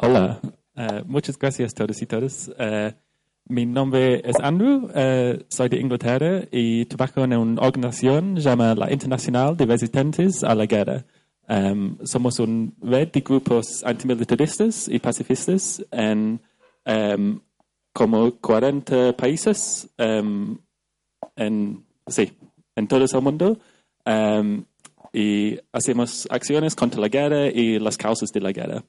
Hola, eh, muchas gracias todos y todas. Eh, mi nombre es Andrew, eh, soy de Inglaterra y trabajo en una organización llamada la Internacional de Resistentes a la Guerra. Em, somos una red de grupos antimilitaristas y pacifistas en em, como 40 países em, en, sí, en todo el mundo y hacemos acciones contra la guerra y las causas de la guerra.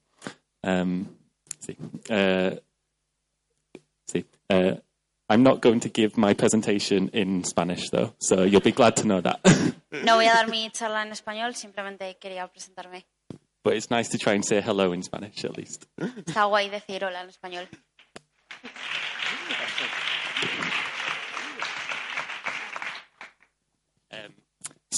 sí. Eh, sí. Uh, I'm not going to give my presentation in Spanish, though, so you'll be glad to know that. No voy a dar mi charla en español, simplemente quería presentarme. but it's nice to try and say hello in Spanish, at least. Está guay decir hola en español.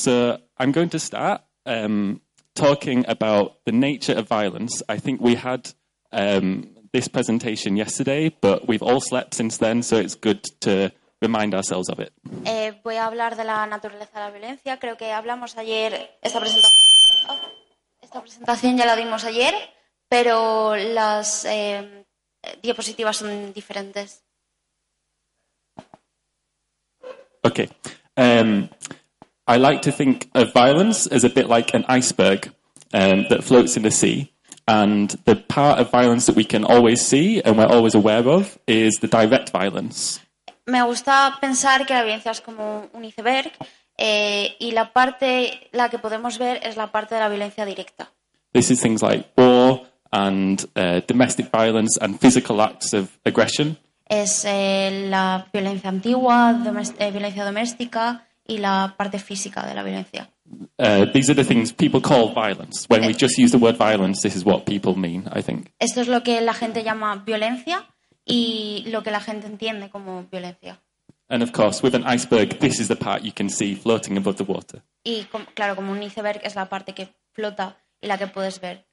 So I'm going to start um, talking about the nature of violence. I think we had um, this presentation yesterday, but we've all slept since then, so it's good to remind ourselves of it. Eh, voy a hablar de la naturaleza de la violencia. Creo que hablamos ayer, esta presentación, oh, esta presentación ya la dimos ayer, pero las eh, diapositivas son diferentes. Okay. Um, I like to think of violence as a bit like an iceberg um, that floats in the sea. And the part of violence that we can always see and we're always aware of is the direct violence. Me gusta pensar que la violencia es como un iceberg eh, y la parte, la que podemos ver es la parte de la violencia directa. This is things like war and uh, domestic violence and physical acts of aggression. Es eh, la violencia antigua, domes- eh, violencia doméstica y la parte física de la violencia. Uh, these are the things people call violence. When we just use the word violence, this is what people mean, I think. Esto es lo que la gente llama violencia y lo que la gente entiende como violencia. And of course, with an iceberg, this is the part you can see floating above the water. Y com- claro, como un iceberg es la parte que flota y la que puedes ver.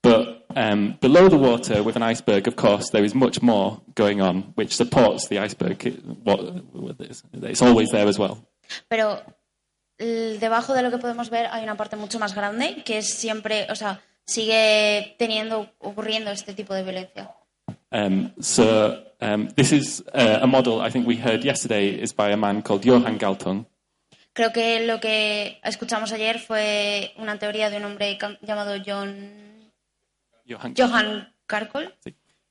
But um, below the water, with an iceberg, of course, there is much more going on, which supports the iceberg. It, what, it's always there as well. Pero debajo de lo que podemos ver hay una parte mucho más grande que es siempre, o sea, sigue teniendo, ocurriendo este tipo de violencia. Um, so um, this is uh, a model I think we heard yesterday is by a man called Johann Galtung. Creo que lo que escuchamos ayer fue una teoría de un hombre llamado John Karkol.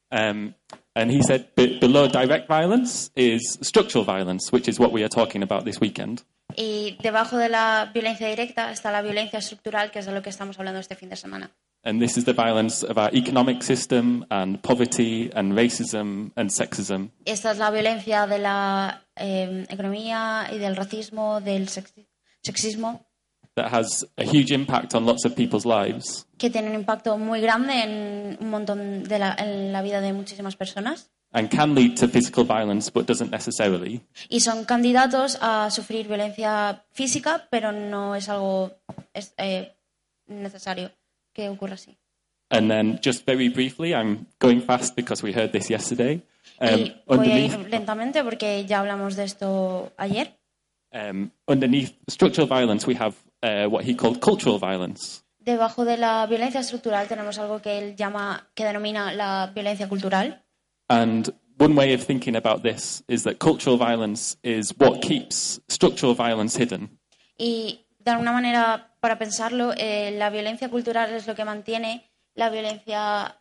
Um, and he said be- below direct violence is structural violence, which is what we are talking about this weekend. Y debajo de la violencia directa está la violencia estructural, que es de lo que estamos hablando este fin de semana. And this is the violence of our economic system and poverty and racism and sexism. Esta es la violencia de la eh, economía y del racismo, del sexi- sexismo, that has a huge impact on lots of people's lives. que tiene un impacto muy grande en un montón de la, en la vida de muchísimas personas and can lead to physical violence, but doesn't necessarily. y son candidatos a sufrir violencia física, pero no es algo es, eh, necesario que ocurra así. And then, just very briefly, I'm going fast because we heard this yesterday. Um, y voy a ir lentamente porque ya hablamos de esto ayer. um, underneath structural violence, we have uh, what he called cultural violence. Debajo de la violencia estructural tenemos algo que él llama, que denomina la violencia cultural. And one way of thinking about this is that cultural violence is what keeps structural violence hidden. Y de alguna manera, para pensarlo, eh, la violencia cultural es lo que mantiene la violencia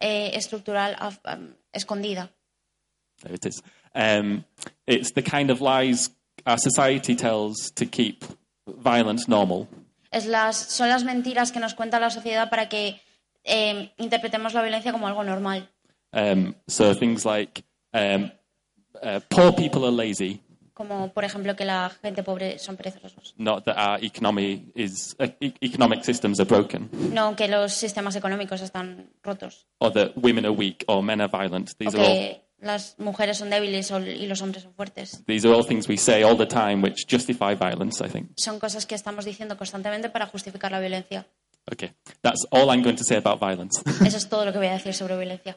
eh, estructural am, escondida. There it is. Um, it's the kind of lies our society tells to keep violence normal. Es las, son las mentiras que nos cuenta la sociedad para que eh, interpretemos la violencia como algo normal. Um, so things like um, uh, poor people are lazy, Como, por ejemplo, que la gente pobre son perezosos. not that our economy is uh, e- economic systems are broken, No que los sistemas económicos están rotos. or that women are weak or men are violent. O These are all las mujeres son débiles y los hombres son fuertes. these are all things we say all the time, which justify violence. I think. Son cosas que estamos diciendo constantemente para justificar la violencia. Okay, that's all I'm going to say about violence. Eso es todo lo que voy a decir sobre violencia.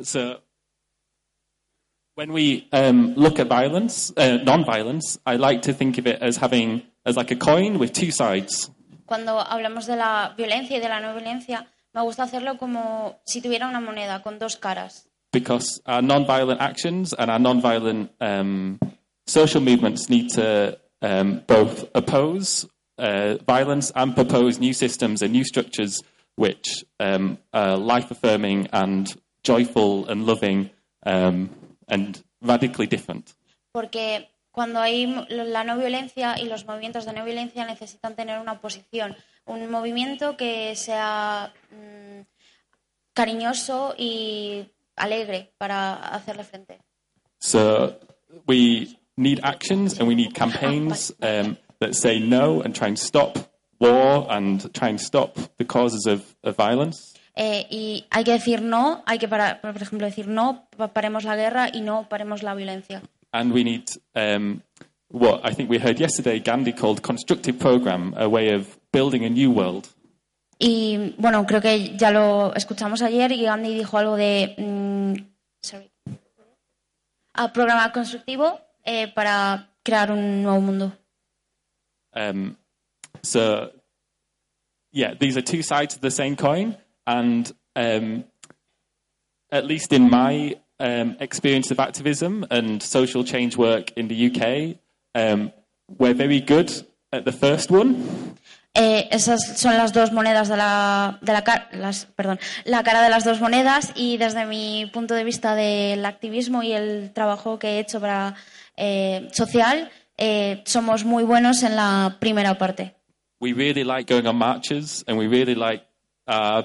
so When we um, look at violence, uh, non-violence, I like to think of it as having as like a coin with two sides. Cuando hablamos de la violencia y de la no violencia, me gusta hacerlo como si tuviera una moneda con dos caras. Because our non-violent actions and our non-violent um, social movements need to um, both oppose uh, violence and propose new systems and new structures which um, are life-affirming and joyful and loving um, and radically different. Porque cuando hay la no violencia y los movimientos de no violencia necesitan tener una oposición, un movimiento que sea mm, cariñoso y alegre para hacerle frente. So we need actions and we need campaigns um, that say no and try and stop war and try and stop the causes of, of violence. Eh, y hay que decir no, hay que, para, por ejemplo, decir no, paremos la guerra y no paremos la violencia. And we need um, what I think we heard yesterday Gandhi called constructive program, a way of building a new world. Y bueno, creo que ya lo escuchamos ayer y Gandhi dijo algo de mm, sorry. Ah, programa constructivo eh, para crear un nuevo mundo. Um, so, yeah, these are two sides of the same coin, and um, at least in my um, experience of activism and social change work in the UK, um, we're very good at the first one. Eh, esas son las dos monedas de la, de la las, perdón, la cara de las dos monedas y desde mi punto de vista del activismo y el trabajo que he hecho para eh, social, eh, somos muy buenos en la primera parte. We really like going on marches, and we really like uh,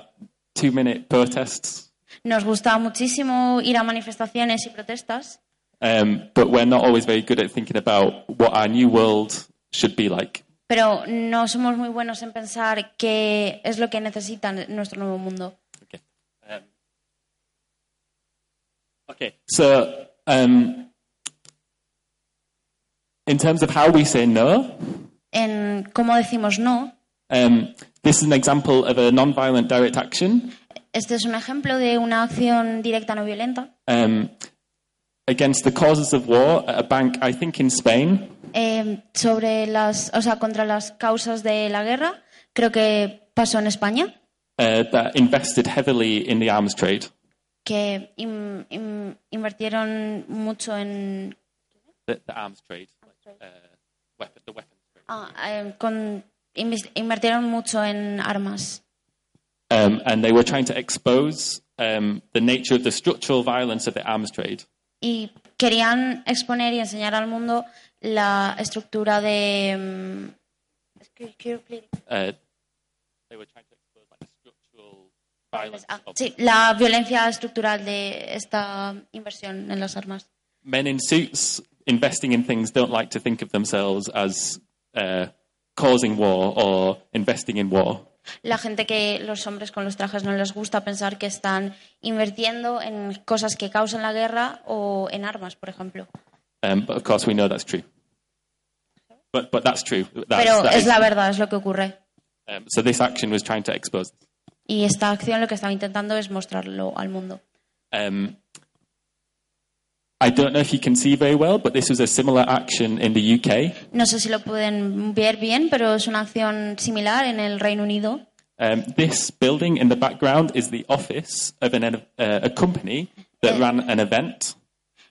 two-minute protests. Nos gusta muchísimo ir a manifestaciones y protestas, Um, but we're not always very good at thinking about what our new world should be like. Pero no somos muy buenos en pensar qué es lo que necesita nuestro nuevo mundo. Okay. Um, okay. So, um, in terms of how we say no, En cómo decimos no, um, this is an example of a non-violent direct action este es un ejemplo de una acción directa no violenta um, against the causes of war at a bank, I think in Spain. Eh, sobre las, o sea, contra las causas de la guerra. Creo que pasó en España, Uh, that invested heavily in the arms trade. que in- in- invirtieron mucho en, The, the arms trade, like, uh, weapon, the weapons trade. ah, eh, con- invirtieron mucho en armas. Um, and they were trying to expose um, the nature of the structural violence of the arms trade. y querían exponer y enseñar al mundo la estructura de mm, Uh, ah, sí, la violencia estructural de esta inversión en las armas. men in suits investing in things don't like to think of themselves as uh, causing war or investing in war. La gente que los hombres con los trajes no les gusta pensar que están invirtiendo en cosas que causan la guerra o en armas, por ejemplo. Um, but of course, we know that's true. But, but that's true. That's, Pero that es is- la verdad, es lo que ocurre. um, so this action was trying to expose. Y esta acción lo que estaba intentando es mostrarlo al mundo. Um, I don't know if you can see very well, but this was a similar action in the UK. No sé si lo pueden ver bien, pero es una acción similar en el Reino Unido. Um, this building in the background is the office of an, uh, a company that ran an event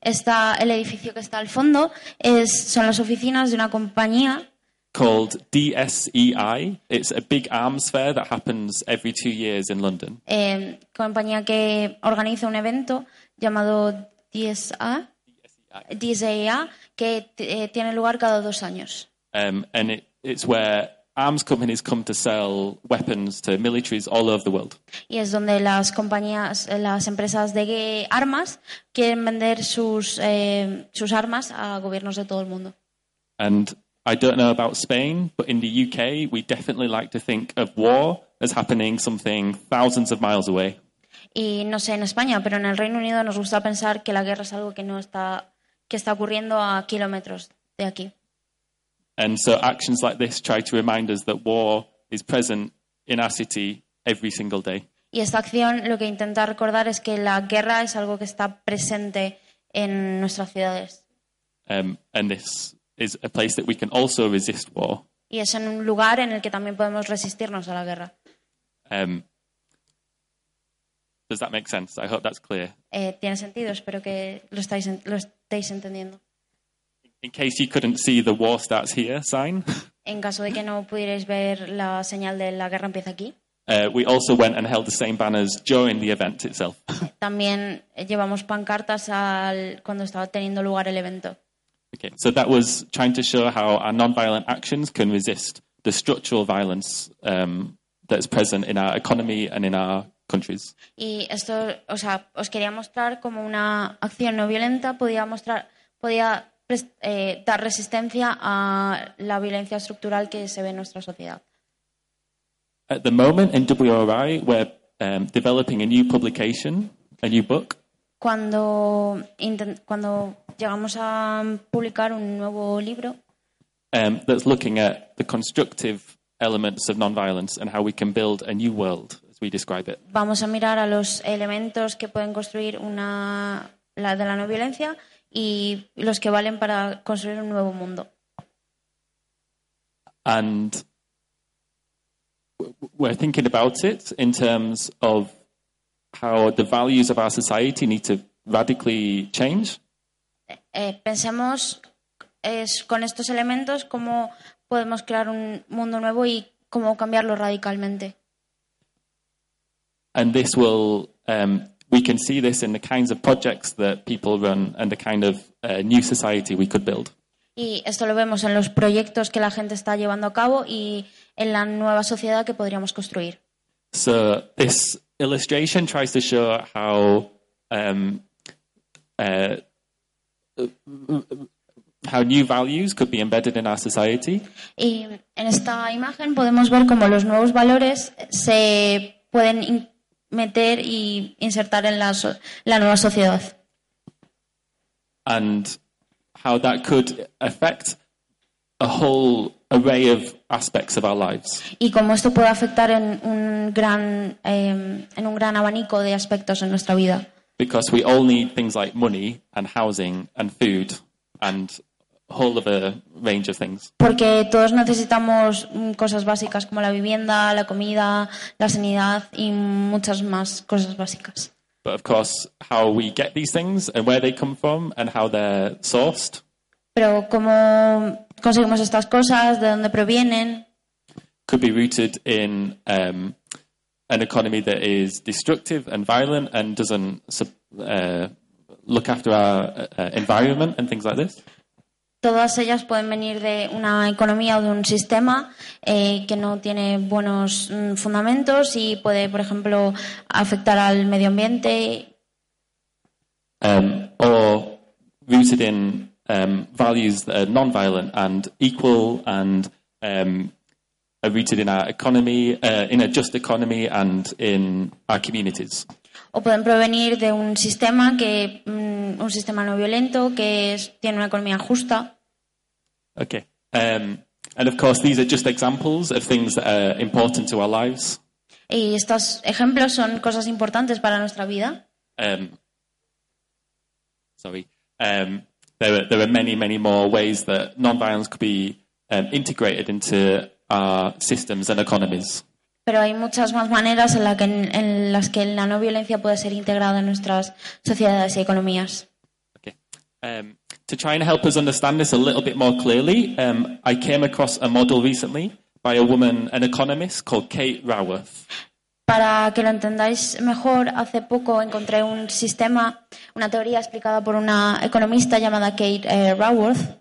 Está el edificio que está al fondo, es, son las oficinas de una compañía called DSEI. It's a big arms fair that happens every two years in London. eh, compañía que organiza un evento llamado DSA, DSA que eh, tiene lugar cada dos años. Um, and it, it's where arms companies come to sell weapons to militaries all over the world. Y es donde las compañías, eh, las empresas de armas quieren vender sus, eh, sus armas a gobiernos de todo el mundo. And I don't know about Spain, but in the UK, we definitely like to think of war as happening something thousands of miles away. Y no sé en España, pero en el Reino Unido nos gusta pensar que la guerra es algo que no está, que está ocurriendo a kilómetros de aquí. And so actions like this try to remind us that war is present in our city every single day. Y esta acción lo que intenta recordar es que la guerra es algo que está presente en nuestras ciudades. Um, and this is a place that we can also resist war. Y es en un lugar en el que también podemos resistirnos a la guerra. Um, does that make sense? I hope that's clear. Eh, Tiene sentido, espero que lo, estáis, lo estéis entendiendo. In case you couldn't see the war starts here sign, En caso de que no pudierais ver la señal de la guerra empieza aquí, uh, we also went and held the same banners during the event itself. también llevamos pancartas al, cuando estaba teniendo lugar el evento. okay, so that was trying to show how our non-violent actions can resist the structural violence um, that's present in our economy and in our countries. Y esto, o sea, os quería mostrar como una acción no violenta podía mostrar, podía eh, dar resistencia a la violencia estructural que se ve en nuestra sociedad. At the moment in WRI, we're um, developing a new publication, a new book, Cuando, llegamos a publicar un nuevo libro um, that's looking at the constructive elements of non-violence and how we can build a new world, as we describe it. vamos a mirar a los elementos que pueden construir una, la de la no violencia y los que valen para construir un nuevo mundo. And we're thinking about it in terms of how the values of our society need to radically change. Eh, pensemos es, con estos elementos cómo podemos crear un mundo nuevo y cómo cambiarlo radicalmente. And this will, um, we can see this in the kinds of projects that people run and the kind of uh, new society we could build. Y esto lo vemos en los proyectos que la gente está llevando a cabo y en la nueva sociedad que podríamos construir. So this illustration tries to show how um, uh, how new values could be embedded in our society, Y en esta imagen podemos ver cómo los nuevos valores se pueden meter y insertar en la, so- la nueva sociedad. and how that could affect a whole array of aspects of our lives. Y cómo esto puede afectar en un gran, eh, en un gran abanico de aspectos en nuestra vida. Because we all need things like money and housing and food and whole of a range of things. Porque todos necesitamos mm, cosas básicas como la vivienda, la comida, la sanidad y muchas más cosas básicas. But of course, how we get these things and where they come from and how they're sourced Pero cómo conseguimos estas cosas, de dónde provienen, could be rooted in um, an economy that is destructive and violent and doesn't uh, look after our uh, environment and things like this. Todas ellas pueden venir de una economía o de un sistema eh, que no tiene buenos mm, fundamentos y puede, por ejemplo, afectar al medio ambiente um, or rooted in um, values that are non-violent and equal and um, are rooted in our economy, uh, in a just economy and in our communities. O pueden provenir de un sistema que mm, un sistema no violento que es- tiene una economía justa Okay. Um, and of course, these are just examples of things that are important to our lives. y estos ejemplos son cosas importantes para nuestra vida Um, sorry. Um, there, are, there are many, many more ways that non-violence could be um, integrated into our systems and economies. Pero hay muchas más maneras en, la que- en las que la no violencia puede ser integrada en nuestras sociedades y economías. Okay. Um, to try and help us understand this a little bit more clearly, um, I came across a model recently by a woman, an economist called Kate Raworth. Para que lo entendáis mejor, hace poco encontré un sistema, una teoría explicada por una economista llamada Kate eh, Raworth.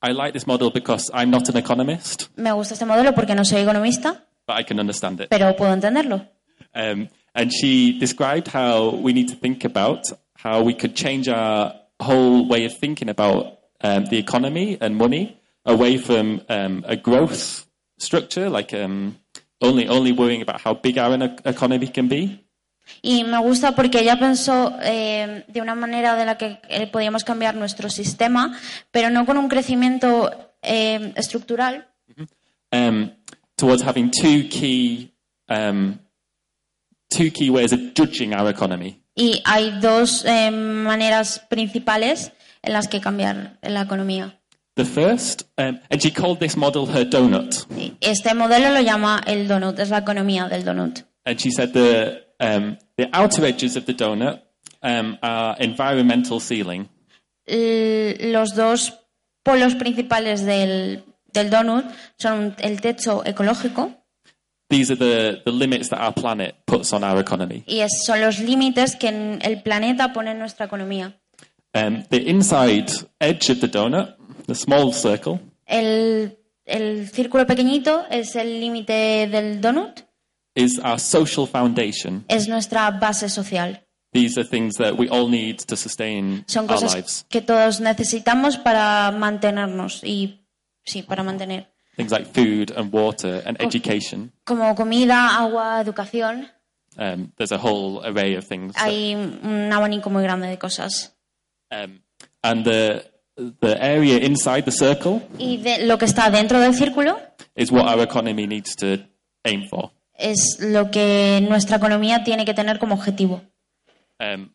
I like this model because I'm not an economist, Me gusta este modelo porque no soy economista, but I can understand it. pero puedo entenderlo. Um, and she described how we need to think about how we could change our whole way of thinking about um, the economy and money away from um, a growth structure, like um, only only worrying about how big our e- economy can be, Y me gusta porque ella pensó eh, de una manera de la que eh, podíamos cambiar nuestro sistema, pero no con un crecimiento eh, estructural, um, towards having two key um, two key ways of judging our economy. Y hay dos eh, maneras principales en las que cambiar la economía. The first, um, and she called this model her donut. Este modelo lo llama el donut, es la economía del donut. And she said the, um, the outer edges of the donut um, are environmental ceiling, L- Los dos polos principales del, del donut son el techo ecológico these are the, the limits that our planet puts on our economy. y es- son los límites que el planeta pone en nuestra economía. Um, the inside edge of the donut, the small circle, El, el círculo pequeñito es el límite del donut, is our social foundation. es nuestra base social. These are things that we all need to sustain Son our cosas lives. que todos necesitamos para mantenernos y sí, para mantener. Things like food and water and education. Como comida, agua, educación, Um, there's a whole array of things. hay un abanico muy grande de cosas. um, and the, the area inside the circle Y de- lo que está dentro del círculo is what our economy needs to aim for. es lo que nuestra economía tiene que tener como objetivo. Um,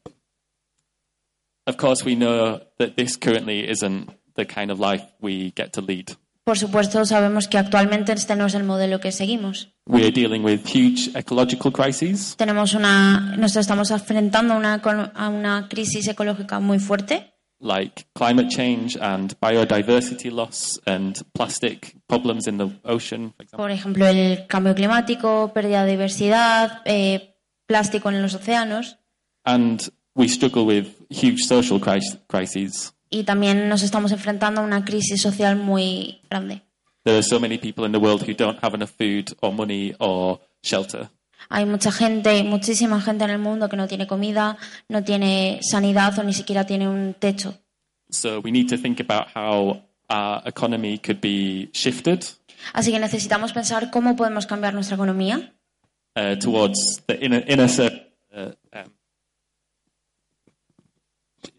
of course, we know that this currently isn't the kind of life we get to lead. Por supuesto, sabemos que actualmente este no es el modelo que seguimos. We are dealing with huge ecological crises. Tenemos una, nos estamos enfrentando a una, a una crisis ecológica muy fuerte, like climate change and biodiversity loss and plastic problems in the ocean, for example. por ejemplo, el cambio climático, pérdida de diversidad, eh, plástico en los océanos, And we struggle with huge social cris- crises. Y también nos estamos enfrentando a una crisis social muy grande. There are so many people in the world who don't have enough food or money or shelter. Hay mucha gente, muchísima gente en el mundo que no tiene comida, no tiene sanidad o ni siquiera tiene un techo. So we need to think about how our economy could be shifted Así que necesitamos pensar cómo podemos cambiar nuestra economía uh, towards the inner, inner cir- uh, um,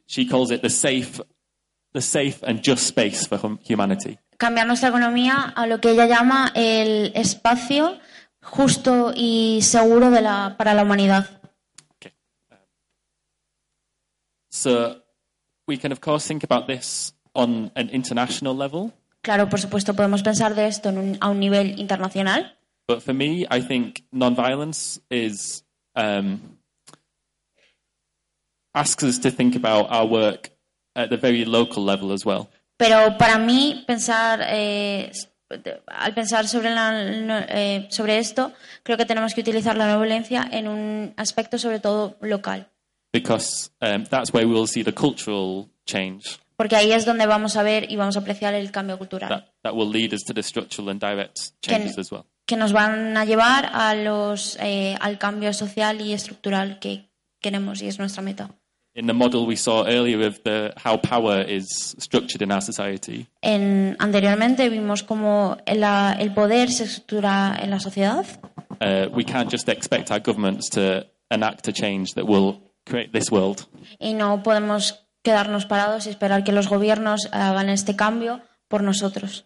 she calls it the safe, the safe and just space for hum- humanity. cambiar nuestra economía a lo que ella llama el espacio justo y seguro de la, para la humanidad. Okay. Um, so we can, of course, think about this on an international level. Claro, por supuesto, podemos pensar de esto en un- a un nivel internacional, But for me, I think nonviolence is um, asks us to think about our work at the very local level as well. pero para mí pensar eh, al pensar sobre, la- eh, sobre esto, creo que tenemos que utilizar la no violencia en un aspecto sobre todo local, because um, that's where we will see the cultural change porque ahí es donde vamos a ver y vamos a apreciar el cambio cultural. that, that will lead us to the structural and direct changes as well. que nos van a llevar a los, eh, al cambio social y estructural que queremos y es nuestra meta. In the model we saw earlier of the, how power is structured in our society, En, anteriormente vimos cómo la- el poder se estructura en la sociedad uh, we can't just expect our governments to enact a change that will create this world. y no podemos quedarnos parados y esperar que los gobiernos hagan este cambio por nosotros.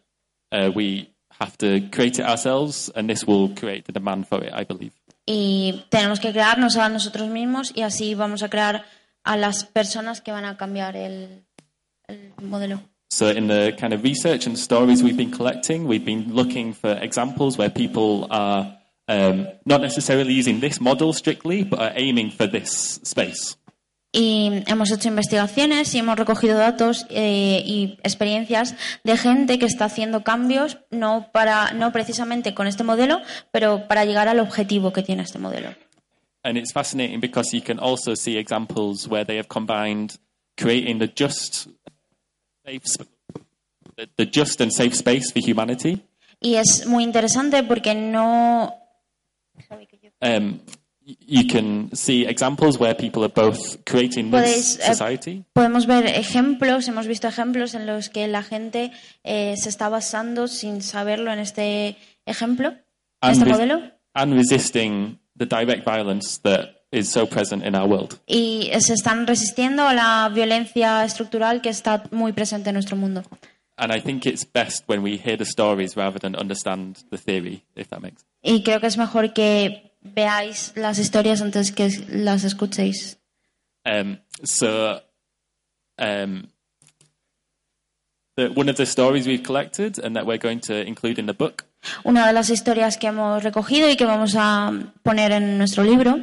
Uh, we have to create it ourselves, and this will create the demand for it, I believe. Y tenemos que crearnos a nosotros mismos y así vamos a crear a las personas que van a cambiar el, el modelo. So, in the kind of research and stories we've been collecting, we've been looking for examples where people are um, not necessarily using this model strictly, but are aiming for this space. Y hemos hecho investigaciones y hemos recogido datos eh, y experiencias de gente que está haciendo cambios, no, para, no precisamente con este modelo, pero para llegar al objetivo que tiene este modelo. And it's fascinating because you can also see examples where they have combined creating the just, safe, sp- the, just and safe space for humanity Y es muy interesante porque no. um, you can see examples where people are both creating Podéis, this eh, society Podemos ver ejemplos, hemos visto ejemplos en los que la gente eh, se está basando sin saberlo en este ejemplo, en and, este modelo, and resisting the direct violence that is so present in our world. y se están resistiendo a la violencia estructural que está muy presente en nuestro mundo. And I think it's best when we hear the stories rather than understand the theory, if that makes Y creo que es mejor que veáis las historias antes que las escuchéis. Um, so, um, the, one of the stories we've collected and that we're going to include in the book Una de las historias que hemos recogido y que vamos a poner en nuestro libro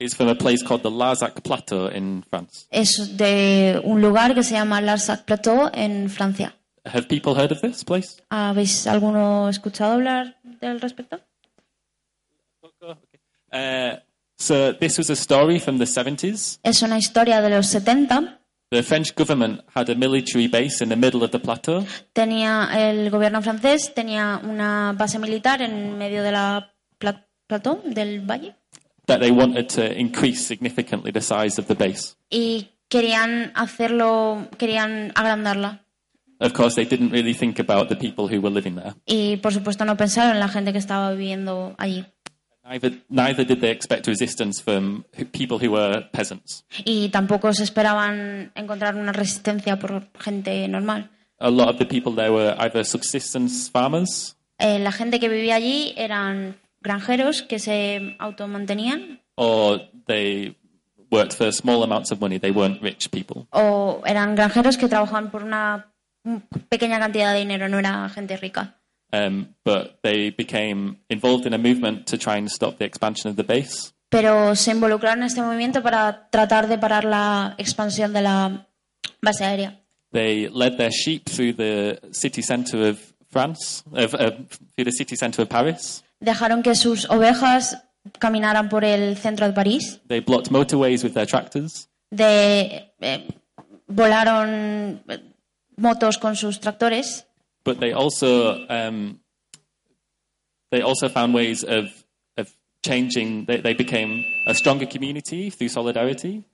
is from a place called the Larzac Plateau in France. es de un lugar que se llama Larzac Plateau en Francia. Have people heard of this place? ¿Habéis alguno escuchado hablar del respecto? Uh, so, this was a story from the 70s. Es una historia de los 70. The French government had a military base in the middle of the plateau, Tenía el gobierno francés tenía una base militar en medio de la pla- plató del valle that they wanted to increase significantly the size of the base. y querían hacerlo, querían agrandarla. Of course, they didn't really think about the people who were living there. Y por supuesto no pensaron en la gente que estaba viviendo allí. Neither, neither did they expect resistance from people who were peasants. Y tampoco se esperaban encontrar una resistencia por gente normal. A lot of the people there were either subsistence farmers Eh, la gente que vivía allí eran granjeros que se automantenían or they worked for small amounts of money. They weren't rich people. o eran granjeros que trabajaban por una pequeña cantidad de dinero, no era gente rica. Um, but they became involved in a movement to try and stop the expansion of the base. Pero se involucraron en este movimiento para tratar de parar la expansión de la base aérea. They led their sheep through the city centre of France, of, uh, through the city centre of Paris. Dejaron que sus ovejas caminaran por el centro de París, They blocked motorways with their tractors. de, eh, volaron motos con sus tractores, but they also um, they also found ways of of changing. They, they became a stronger community through solidarity.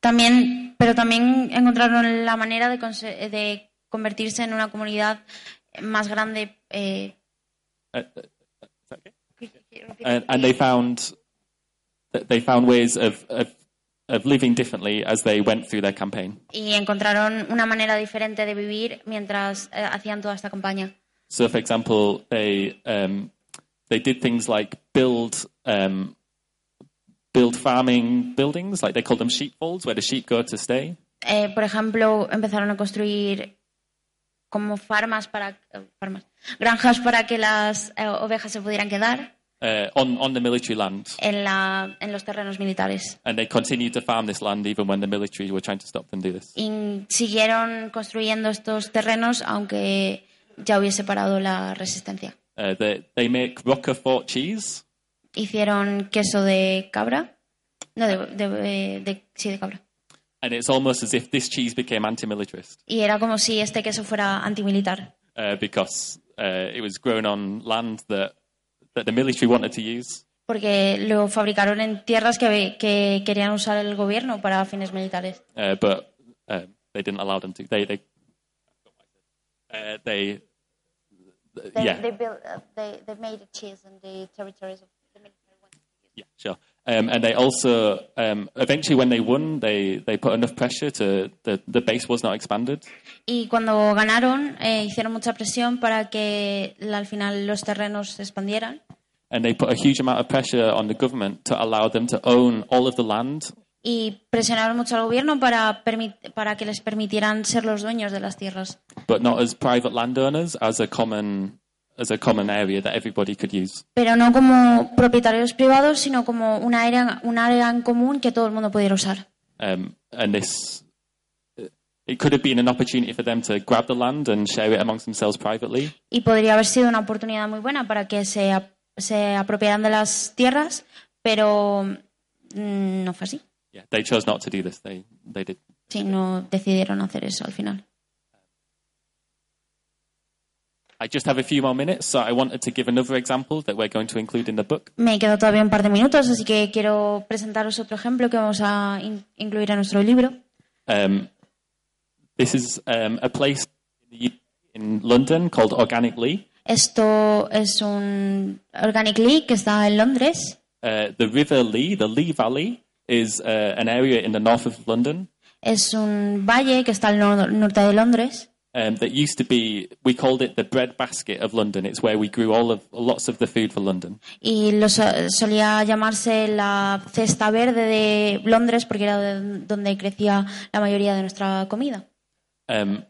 También, pero también encontraron la manera de, de convertirse en una comunidad más grande. eh, Uh, uh, okay? And, and they found they found ways of, of of living differently as they went through their campaign. y encontraron una manera diferente de vivir mientras eh, hacían toda esta campaña. So, for example, they um, they did things like build um, build farming buildings, like they called them sheepfolds, where the sheep go to stay. Eh, por ejemplo, empezaron a construir como farmas para eh, farmas, granjas para que las eh, ovejas se pudieran quedar uh, on, on the military land. en, la, en los terrenos militares. And they continued to farm this land even when the military were trying to stop them do this. Y siguieron construyendo estos terrenos aunque ya hubiese parado la resistencia. Uh, they, they make Roquefort cheese, Hicieron queso de cabra, no, de, de- de- sí, de cabra. and it's almost as if this cheese became anti-militarist Y era como si este queso fuera antimilitar, uh, because uh, it was grown on land that, that the military wanted to use. porque lo fabricaron en tierras que, que querían usar el gobierno para fines militares. uh, but uh, they didn't allow them to. They they uh, they They, yeah they built, uh, they, they made cheese in the territories of the military. ones. yeah sure. Um, and they also um, eventually when they won, they, they put enough pressure to the the base was not expanded. Y cuando ganaron, eh, hicieron mucha presión para que al final los terrenos se expandieran. And they put a huge amount of pressure on the government to allow them to own all of the land Y presionaron mucho al gobierno para, para que les permitieran ser los dueños de las tierras. but not as private landowners, as a common as a common area that everybody could use. Pero no como propietarios privados, sino como un área, un área en común que todo el mundo pudiera usar. Um, and this it could have been an opportunity for them to grab the land and share it amongst themselves privately. Y podría haber sido una oportunidad muy buena para que se, se apropiaran de las tierras, pero mm, no fue así. Yeah, they chose not to do this. They they did. Sí, no decidieron hacer eso al final. I just have a few more minutes, so I wanted to give another example that we're going to include in the book. Me queda todavía un par de minutos, así que quiero presentaros otro ejemplo que vamos a in- incluir en nuestro libro. Um, this is um, a place in, the in London called Organic Lee. Esto es un Organic League que está en Londres. Uh, the River Lee, the Lee Valley, is uh, an area in the north of London. Es un valle que está al nor- norte de Londres. Um, that used to be, we called it the bread basket of London. It's where we grew all of lots of the food for London. Y lo so- solía llamarse la cesta verde de Londres porque era de- donde crecía la mayoría de nuestra comida. Um,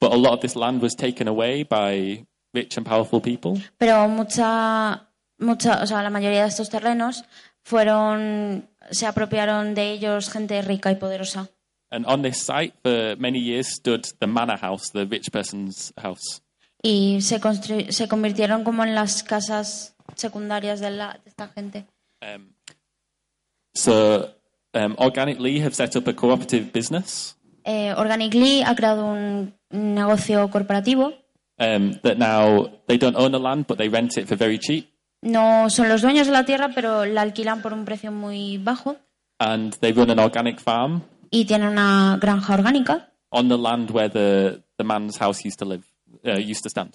but a lot of this land was taken away by rich and powerful people. Pero mucha, mucha, o sea, la mayoría de estos terrenos fueron, se apropiaron de ellos gente rica y poderosa. And on this site, for many years, stood the manor house, the rich person's house. Y se, se convirtieron como en las casas secundarias de, la, de esta gente. Um, so, um, Organic Lee have set up a cooperative business Eh, Organically ha creado un negocio corporativo. um, that now they don't own the land, but they rent it for very cheap. No son los dueños de la tierra, pero la alquilan por un precio muy bajo And they run an organic farm y tienen una granja orgánica on the land where the, the man's house used to live, uh, used to stand.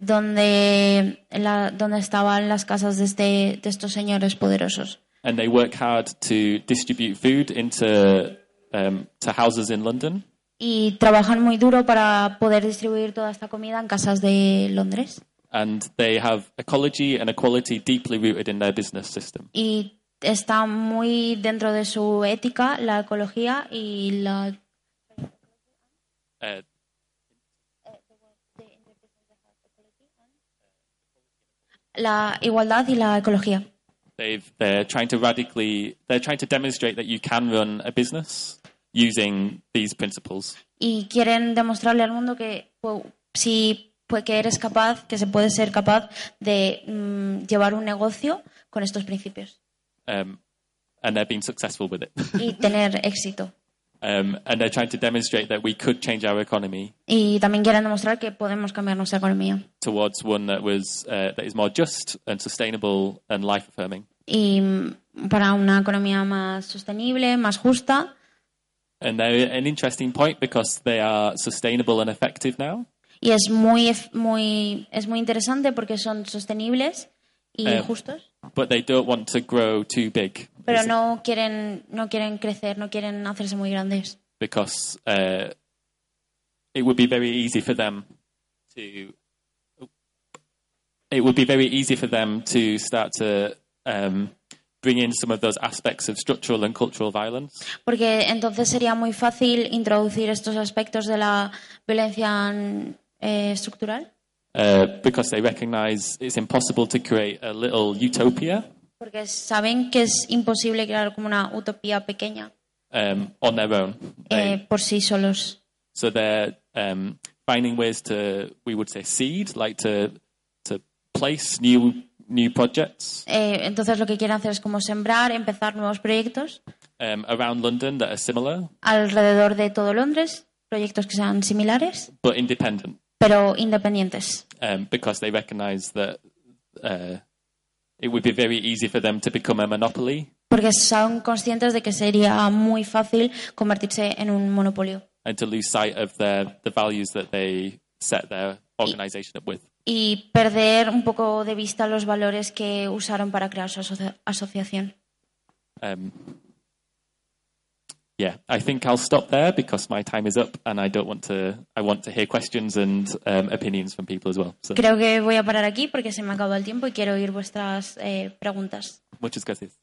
donde, la, donde estaban las casas de, este, de estos señores poderosos. And they work hard to distribute food into um, to houses in London. Y trabajan muy duro para poder distribuir toda esta comida en casas de Londres. And they have ecology and equality deeply rooted in their business system. Y está muy dentro de su ética la ecología y la Uh, la igualdad y la ecología. they've, they're trying to radically, they're trying to demonstrate that you can run a business using these principles. Y quieren demostrarle al mundo que si pues, que eres capaz, que se puede ser capaz de mm, llevar un negocio con estos principios Um, and they're being successful with it. y tener éxito. um, and they're trying to demonstrate that we could change our economy Y también quieren demostrar que podemos cambiar nuestra economía towards one that was uh, that is more just and sustainable and life affirming. y mm, para una economía más sostenible, más justa. And they're an interesting point because they are sustainable and effective now. Y es muy, muy, es muy interesante porque son sostenibles y Eh, justos, but they don't want to grow too big. Pero no quieren, no quieren crecer, no quieren hacerse muy grandes. because uh, it would be very easy for them to it would be very easy for them to start to um, bring in some of those aspects of structural and cultural violence. Porque entonces sería muy fácil introducir estos aspectos de la violencia eh, estructural, uh, because they recognize it's impossible to create a little utopia porque saben que es imposible crear como una utopía pequeña um, on their own. They- eh, por sí solos. So they're um, finding ways to, we would say, seed, like to to place new new projects Eh, entonces lo que quieren hacer es como sembrar, empezar nuevos proyectos um, around London that are similar alrededor de todo Londres, proyectos que sean similares, but independent, pero independientes. um, because they recognise that uh, it would be very easy for them to become a monopoly Porque son conscientes de que sería muy fácil convertirse en un monopolio and to lose sight of their the values that they set their organisation up with. y perder un poco de vista los valores que usaron para crear su asocia- asociación. Um, yeah, I think I'll stop there because my time is up, and I don't want to. I want to hear questions and um, opinions from people as well. So, Creo que voy a parar aquí porque se me acaba el tiempo y quiero oír vuestras eh, preguntas. muchas gracias.